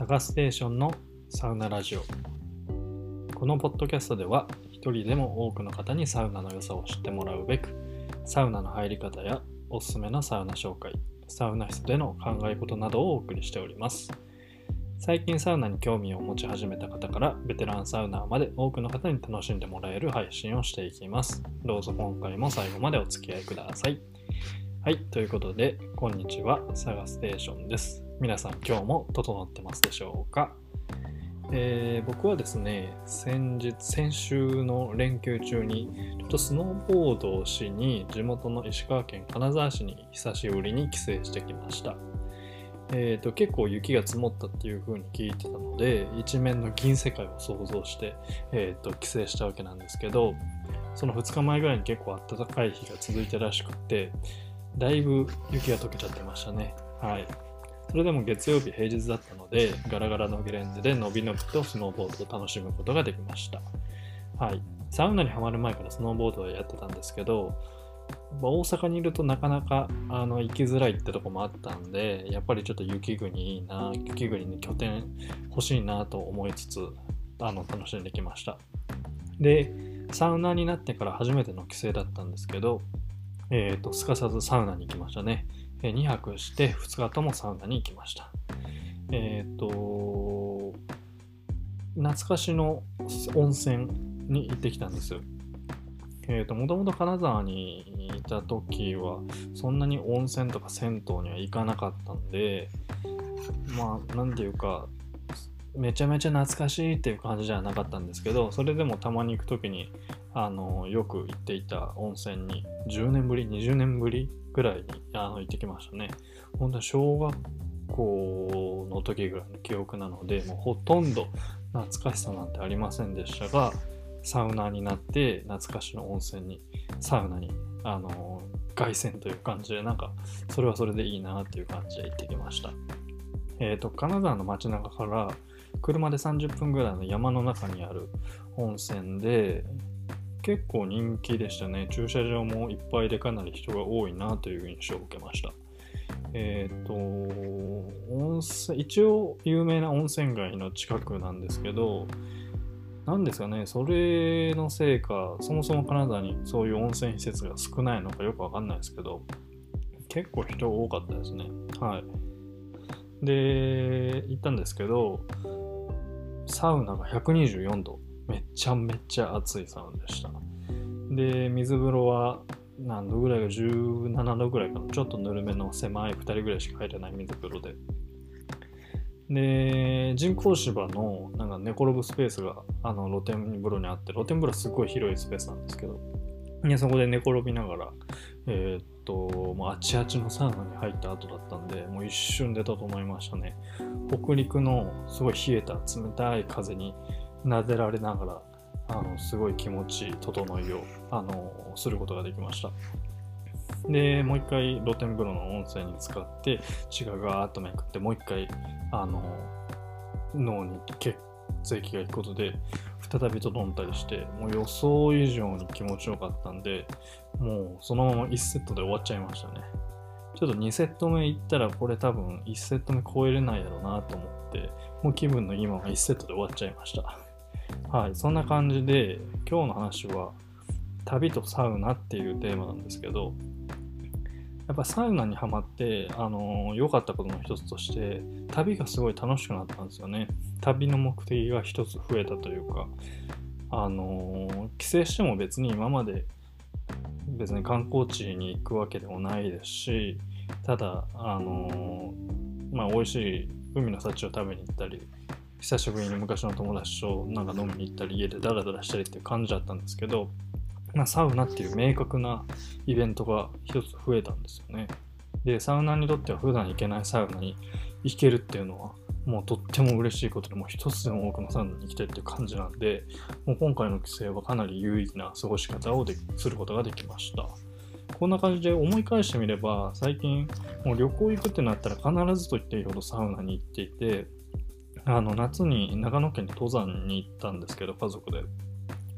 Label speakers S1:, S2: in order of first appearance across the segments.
S1: サガステーションのサウナラジオ。このポッドキャストでは一人でも多くの方にサウナの良さを知ってもらうべくサウナの入り方やおすすめのサウナ紹介サウナ室での考え事などをお送りしております。最近サウナに興味を持ち始めた方からベテランサウナーまで多くの方に楽しんでもらえる配信をしていきます。どうぞ今回も最後までお付き合いください。はい、ということで、こんにちは、サガステーションです。皆さん、今日も整ってますでしょうか、えー僕はですね、先日、先週の連休中に、ちょっとスノーボードをしに、地元の石川県金沢市に久しぶりに帰省してきました。えーと結構雪が積もったっていう風に聞いてたので一面の銀世界を想像して、えーと帰省したわけなんですけどその2日前ぐらいに結構暖かい日が続いてらしくてだいぶ雪が溶けちゃってましたね。はい。それでも月曜日平日だったので、ガラガラのゲレンデでのびのびとスノーボードを楽しむことができました。はい。サウナにはまる前からスノーボードはやってたんですけど、大阪にいるとなかなかあの行きづらいってとこもあったんで、やっぱりちょっと雪国いいな、雪国に拠点欲しいなと思いつつ、あの楽しんできました。で、サウナーになってから初めての帰省だったんですけど、えー、とすかさずサウナに行きましたね。え2泊して2日ともサウナに行きました。えっ、と、懐かしの温泉に行ってきたんです。えっ、と、もともと金沢にいた時は、そんなに温泉とか銭湯には行かなかったんで、まあ、なんていうか、めちゃめちゃ懐かしいっていう感じじゃなかったんですけど、それでもたまに行く時に、あのよく行っていた温泉に10年ぶり20年ぶりぐらいにあの行ってきましたね。本当に小学校の時ぐらいの記憶なのでもうほとんど懐かしさなんてありませんでしたがサウナーになって懐かしの温泉にサウナにあの凱旋という感じでなんかそれはそれでいいなっていう感じで行ってきました。えっ、と金沢の街中から車で30分ぐらいの山の中にある温泉で結構人気でしたね。駐車場もいっぱいでかなり人が多いなという印象を受けました。えっ、と、温泉、一応有名な温泉街の近くなんですけど、なんですかね、それのせいか、そもそも金沢にそういう温泉施設が少ないのかよくわかんないですけど、結構人多かったですね。はい。で、行ったんですけど、サウナが124度。めちゃめちゃ暑いサウナでした。で、水風呂は何度ぐらいが17度ぐらいかな。ちょっとぬるめの狭い2人ぐらいしか入れない水風呂で。で、人工芝のなんか寝転ぶスペースがあの露天風呂にあって、露天風呂すごい広いスペースなんですけど、でそこで寝転びながら、えーっと、もうあちあちのサウナに入った後だったんで、もう一瞬で整いましたね。北陸のすごい冷えた冷たい風に撫でられながらあのすごい気持ちいい整いをあのすることができましたでもう一回露天風呂の温泉に使って血がガーッとめくってもう一回あの脳に血液が行くことで再び整ったりしてもう予想以上に気持ちよかったんでもうそのまま1セットで終わっちゃいましたね。ちょっと2セット目行ったらこれ多分1セット目超えれないやろうなと思ってもう気分のいいまま1セットで終わっちゃいました。はい、そんな感じで今日の話は旅とサウナっていうテーマなんですけどやっぱサウナにはまって良、あのー、かったことの一つとして旅がすごい楽しくなったんですよね。旅の目的が一つ増えたというかあのー、帰省しても別に今まで別に観光地に行くわけでもないですしただあのー、まあ美味しい海の幸を食べに行ったり久しぶりに昔の友達となんか飲みに行ったり家でダラダラしたりっていう感じだったんですけど、まあ、サウナっていう明確なイベントが一つ増えたんですよね。で、サウナにとっては普段行けないサウナに行けるっていうのはもうとっても嬉しいことでもう一つでも多くのサウナに行きたいっていう感じなんで、もう今回の帰省はかなり有意義な過ごし方をですることができました。こんな感じで思い返してみれば、最近もう旅行行くってなったら必ずと言っていいほどサウナに行っていて、あの夏に長野県に登山に行ったんですけど、家族で。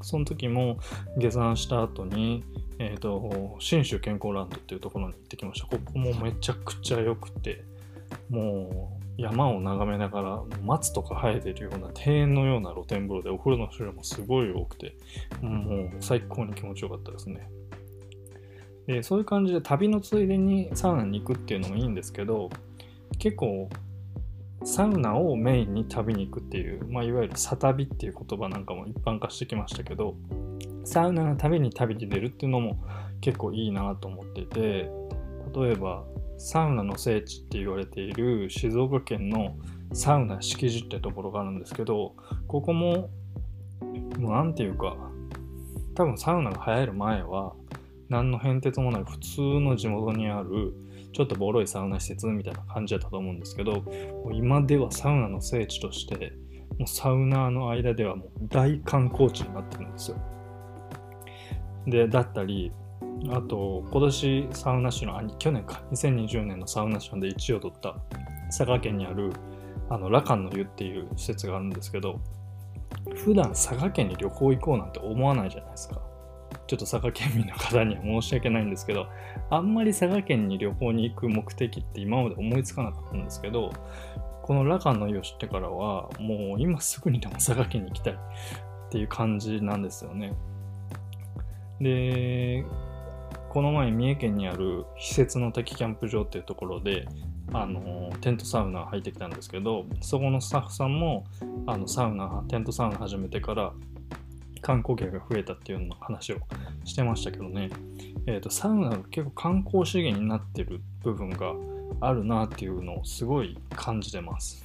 S1: その時も下山した後に、え、ー、と、信州健康ランドっていうところに行ってきました。ここもめちゃくちゃ良くて、もう山を眺めながら松とか生えてるような庭園のような露天風呂でお風呂の種類もすごい多くてもう最高に気持ちよかったですねでそういう感じで旅のついでにサウナに行くっていうのもいいんですけど結構サウナをメインに旅に行くっていう、まあ、いわゆるサ旅っていう言葉なんかも一般化してきましたけどサウナのために旅に出るっていうのも結構いいなと思っていて例えばサウナの聖地って言われている静岡県のサウナ敷地ってところがあるんですけどここも何て言うか多分サウナが流行る前は何の変哲もない普通の地元にあるちょっとボロいサウナ施設みたいな感じだったと思うんですけど今ではサウナの聖地としてもうサウナーの間ではもう大観光地になってるんですよ。でだったりあと、今年サウナ市の、去年か、2020年のサウナ市で1位を取った佐賀県にある、あの、羅漢の湯っていう施設があるんですけど、普段佐賀県に旅行行こうなんて思わないじゃないですか。ちょっと佐賀県民の方には申し訳ないんですけど、あんまり佐賀県に旅行に行く目的って今まで思いつかなかったんですけど、この羅漢の湯を知ってからは、もう今すぐにでも佐賀県に行きたいっていう感じなんですよね。で、この前三重県にある施設の滝キャンプ場っていうところであのテントサウナ入ってきたんですけどそこのスタッフさんもあのサウナテントサウナ始めてから観光客が増えたっていうような話をしてましたけどね、えーと、サウナが結構観光資源になってる部分があるなっていうのをすごい感じてます。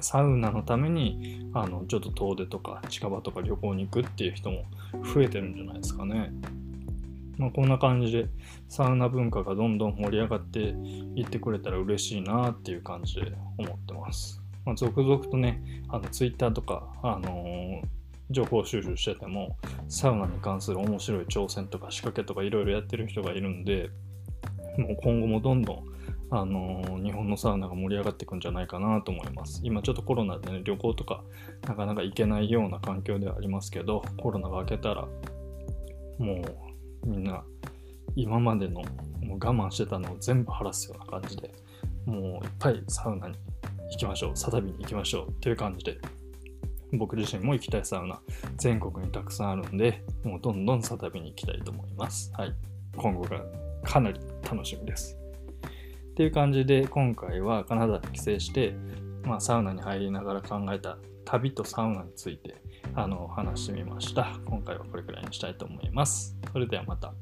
S1: サウナのためにあのちょっと遠出とか近場とか旅行に行くっていう人も増えてるんじゃないですかね。まあ、こんな感じでサウナ文化がどんどん盛り上がっていってくれたら嬉しいなっていう感じで思ってます。まあ、続々とね、あの Twitter とか、あのー、情報収集してても、サウナに関する面白い挑戦とか仕掛けとかいろいろやってる人がいるんで、もう今後もどんどん、あのー、日本のサウナが盛り上がっていくんじゃないかなと思います。今ちょっとコロナでね、旅行とかなかなか行けないような環境ではありますけど、コロナが明けたら、もうみんな今までのもう我慢してたのを全部晴らすような感じでもういっぱいサウナに行きましょうサタビに行きましょうという感じで 僕自身も行きたいサウナ全国にたくさんあるんでもうどんどんサタビに行きたいと思いますはい今後がかなり楽しみですっていう感じで今回はカナダに帰省して、まあ、サウナに入りながら考えた旅とサウナについてあの話してみました。今回はこれくらいにしたいと思います。それではまた。